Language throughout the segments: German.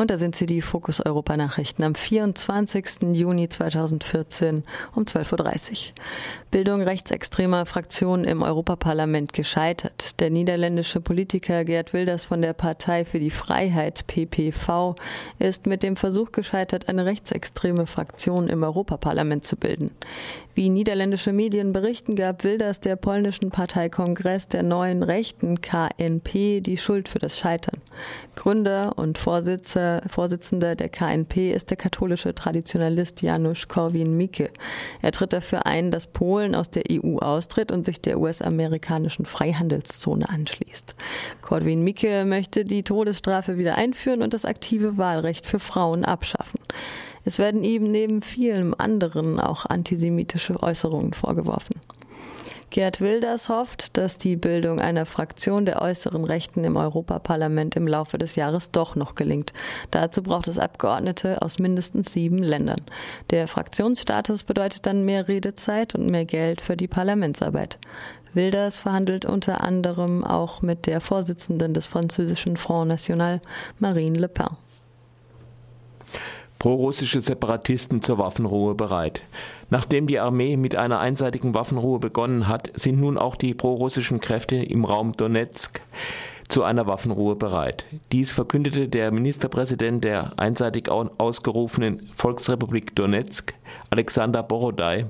Und da sind sie, die Fokus Europa Nachrichten am 24. Juni 2014 um 12.30 Uhr. Bildung rechtsextremer Fraktionen im Europaparlament gescheitert. Der niederländische Politiker Gerd Wilders von der Partei für die Freiheit PPV ist mit dem Versuch gescheitert, eine rechtsextreme Fraktion im Europaparlament zu bilden. Wie niederländische Medien berichten, gab Wilders der polnischen Parteikongress der neuen Rechten KNP die Schuld für das Scheitern. Gründer und Vorsitzender der KNP ist der katholische Traditionalist Janusz Korwin-Mikke. Er tritt dafür ein, dass Polen aus der EU austritt und sich der US-amerikanischen Freihandelszone anschließt. Korwin-Mikke möchte die Todesstrafe wieder einführen und das aktive Wahlrecht für Frauen abschaffen. Es werden ihm neben vielem anderen auch antisemitische Äußerungen vorgeworfen. Gerd Wilders hofft, dass die Bildung einer Fraktion der äußeren Rechten im Europaparlament im Laufe des Jahres doch noch gelingt. Dazu braucht es Abgeordnete aus mindestens sieben Ländern. Der Fraktionsstatus bedeutet dann mehr Redezeit und mehr Geld für die Parlamentsarbeit. Wilders verhandelt unter anderem auch mit der Vorsitzenden des französischen Front National, Marine Le Pen prorussische Separatisten zur Waffenruhe bereit. Nachdem die Armee mit einer einseitigen Waffenruhe begonnen hat, sind nun auch die prorussischen Kräfte im Raum Donetsk zu einer Waffenruhe bereit. Dies verkündete der Ministerpräsident der einseitig ausgerufenen Volksrepublik Donetsk, Alexander Borodai.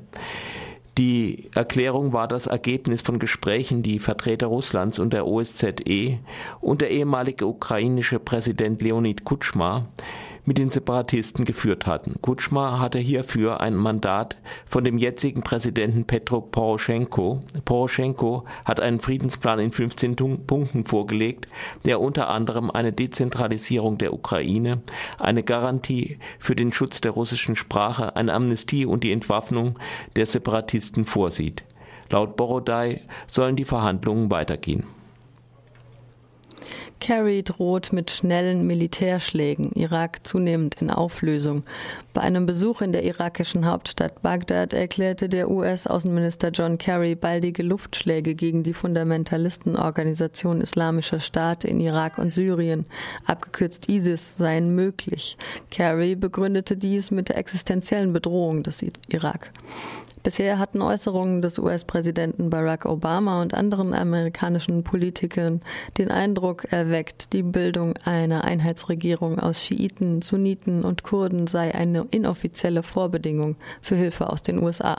Die Erklärung war das Ergebnis von Gesprächen, die Vertreter Russlands und der OSZE und der ehemalige ukrainische Präsident Leonid Kutschma mit den Separatisten geführt hatten. Kutschma hatte hierfür ein Mandat von dem jetzigen Präsidenten Petro Poroschenko. Poroschenko hat einen Friedensplan in 15 Punkten vorgelegt, der unter anderem eine Dezentralisierung der Ukraine, eine Garantie für den Schutz der russischen Sprache, eine Amnestie und die Entwaffnung der Separatisten vorsieht. Laut Borodai sollen die Verhandlungen weitergehen. Kerry droht mit schnellen Militärschlägen, Irak zunehmend in Auflösung. Bei einem Besuch in der irakischen Hauptstadt Bagdad erklärte der US-Außenminister John Kerry baldige Luftschläge gegen die Fundamentalistenorganisation Islamischer Staat in Irak und Syrien, abgekürzt ISIS, seien möglich. Kerry begründete dies mit der existenziellen Bedrohung des Irak. Bisher hatten Äußerungen des US-Präsidenten Barack Obama und anderen amerikanischen Politikern den Eindruck erweckt, die Bildung einer Einheitsregierung aus Schiiten, Sunniten und Kurden sei eine inoffizielle Vorbedingung für Hilfe aus den USA.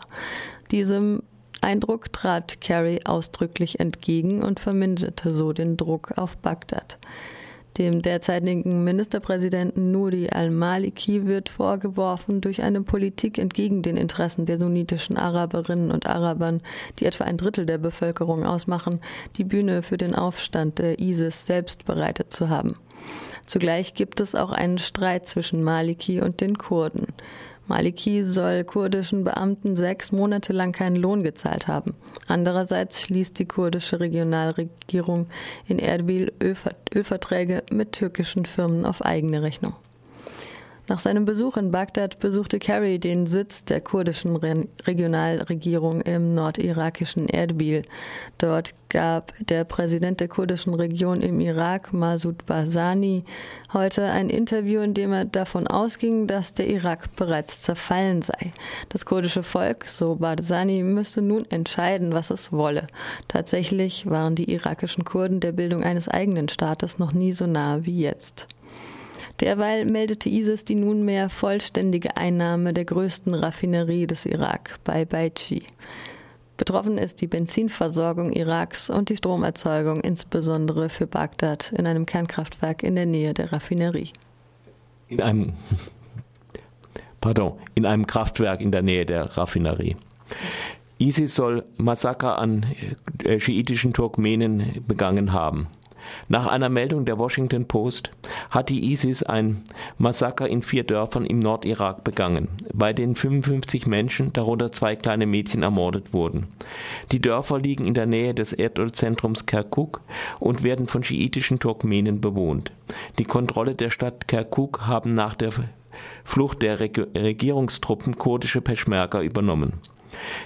Diesem Eindruck trat Kerry ausdrücklich entgegen und verminderte so den Druck auf Bagdad. Dem derzeitigen Ministerpräsidenten Nuri al-Maliki wird vorgeworfen, durch eine Politik entgegen den Interessen der sunnitischen Araberinnen und Arabern, die etwa ein Drittel der Bevölkerung ausmachen, die Bühne für den Aufstand der ISIS selbst bereitet zu haben. Zugleich gibt es auch einen Streit zwischen Maliki und den Kurden. Maliki soll kurdischen Beamten sechs Monate lang keinen Lohn gezahlt haben. Andererseits schließt die kurdische Regionalregierung in Erbil Ölverträge mit türkischen Firmen auf eigene Rechnung. Nach seinem Besuch in Bagdad besuchte Kerry den Sitz der kurdischen Re Regionalregierung im nordirakischen Erbil. Dort gab der Präsident der kurdischen Region im Irak, Masud Barzani, heute ein Interview, in dem er davon ausging, dass der Irak bereits zerfallen sei. Das kurdische Volk, so Barzani, müsste nun entscheiden, was es wolle. Tatsächlich waren die irakischen Kurden der Bildung eines eigenen Staates noch nie so nahe wie jetzt. Derweil meldete ISIS die nunmehr vollständige Einnahme der größten Raffinerie des Irak bei Baichi. Betroffen ist die Benzinversorgung Iraks und die Stromerzeugung insbesondere für Bagdad in einem Kernkraftwerk in der Nähe der Raffinerie. In einem, pardon, in einem Kraftwerk in der Nähe der Raffinerie. ISIS soll Massaker an äh, schiitischen Turkmenen begangen haben. Nach einer Meldung der Washington Post hat die ISIS ein Massaker in vier Dörfern im Nordirak begangen, bei denen 55 Menschen, darunter zwei kleine Mädchen, ermordet wurden. Die Dörfer liegen in der Nähe des Erdölzentrums Kirkuk und werden von schiitischen Turkmenen bewohnt. Die Kontrolle der Stadt Kirkuk haben nach der Flucht der Regierungstruppen kurdische Peschmerga übernommen.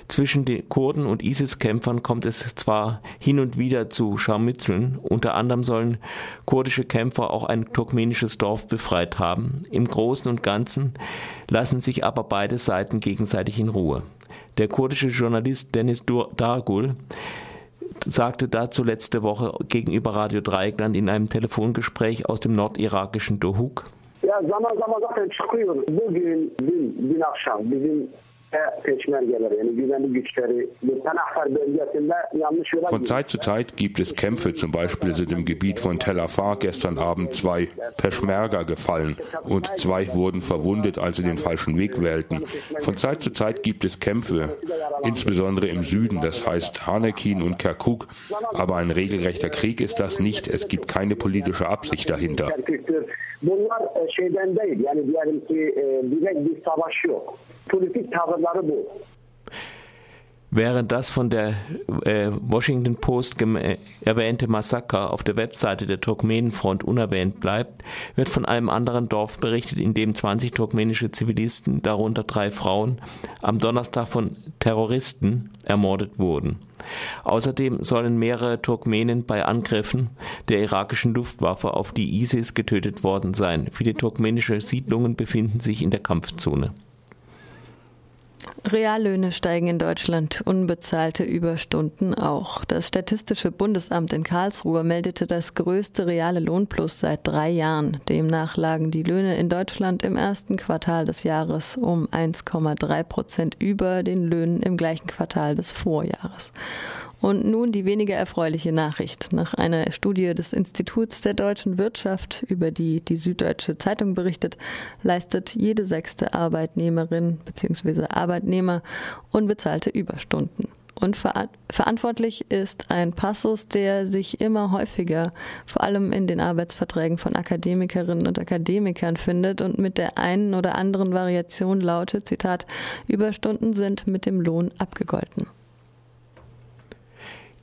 Zwischen den Kurden und ISIS-Kämpfern kommt es zwar hin und wieder zu Scharmützeln, unter anderem sollen kurdische Kämpfer auch ein turkmenisches Dorf befreit haben. Im Großen und Ganzen lassen sich aber beide Seiten gegenseitig in Ruhe. Der kurdische Journalist Dennis Dargul sagte dazu letzte Woche gegenüber Radio Dreieckland in einem Telefongespräch aus dem nordirakischen Dohuk. Von Zeit zu Zeit gibt es Kämpfe, zum Beispiel sind im Gebiet von Tel Afar gestern Abend zwei Peschmerga gefallen und zwei wurden verwundet, als sie den falschen Weg wählten. Von Zeit zu Zeit gibt es Kämpfe, insbesondere im Süden, das heißt Hanekin und Kirkuk, aber ein regelrechter Krieg ist das nicht, es gibt keine politische Absicht dahinter. Bunlar şeyden değil yani diyelim ki direkt bir savaş yok. Politik tavırları bu. Während das von der äh, Washington Post äh, erwähnte Massaker auf der Webseite der Turkmenenfront unerwähnt bleibt, wird von einem anderen Dorf berichtet, in dem 20 turkmenische Zivilisten, darunter drei Frauen, am Donnerstag von Terroristen ermordet wurden. Außerdem sollen mehrere Turkmenen bei Angriffen der irakischen Luftwaffe auf die ISIS getötet worden sein. Viele turkmenische Siedlungen befinden sich in der Kampfzone. Reallöhne steigen in Deutschland, unbezahlte Überstunden auch. Das Statistische Bundesamt in Karlsruhe meldete das größte reale Lohnplus seit drei Jahren. Demnach lagen die Löhne in Deutschland im ersten Quartal des Jahres um 1,3 Prozent über den Löhnen im gleichen Quartal des Vorjahres. Und nun die weniger erfreuliche Nachricht. Nach einer Studie des Instituts der deutschen Wirtschaft, über die die Süddeutsche Zeitung berichtet, leistet jede sechste Arbeitnehmerin bzw. Arbeitnehmer unbezahlte Überstunden. Und ver verantwortlich ist ein Passus, der sich immer häufiger, vor allem in den Arbeitsverträgen von Akademikerinnen und Akademikern findet und mit der einen oder anderen Variation lautet, Zitat, Überstunden sind mit dem Lohn abgegolten.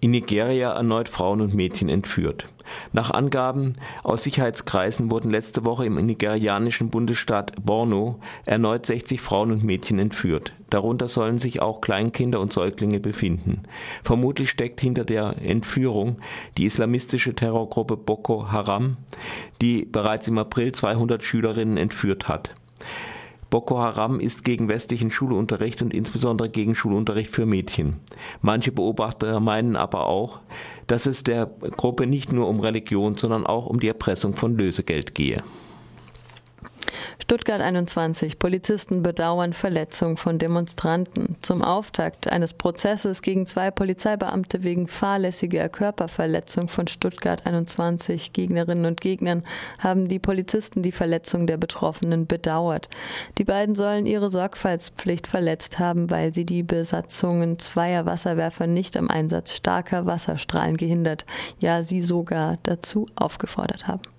In Nigeria erneut Frauen und Mädchen entführt. Nach Angaben aus Sicherheitskreisen wurden letzte Woche im nigerianischen Bundesstaat Borno erneut 60 Frauen und Mädchen entführt. Darunter sollen sich auch Kleinkinder und Säuglinge befinden. Vermutlich steckt hinter der Entführung die islamistische Terrorgruppe Boko Haram, die bereits im April 200 Schülerinnen entführt hat. Boko Haram ist gegen westlichen Schulunterricht und insbesondere gegen Schulunterricht für Mädchen. Manche Beobachter meinen aber auch, dass es der Gruppe nicht nur um Religion, sondern auch um die Erpressung von Lösegeld gehe. Stuttgart 21. Polizisten bedauern Verletzung von Demonstranten. Zum Auftakt eines Prozesses gegen zwei Polizeibeamte wegen fahrlässiger Körperverletzung von Stuttgart 21 Gegnerinnen und Gegnern haben die Polizisten die Verletzung der Betroffenen bedauert. Die beiden sollen ihre Sorgfaltspflicht verletzt haben, weil sie die Besatzungen zweier Wasserwerfer nicht am Einsatz starker Wasserstrahlen gehindert, ja sie sogar dazu aufgefordert haben.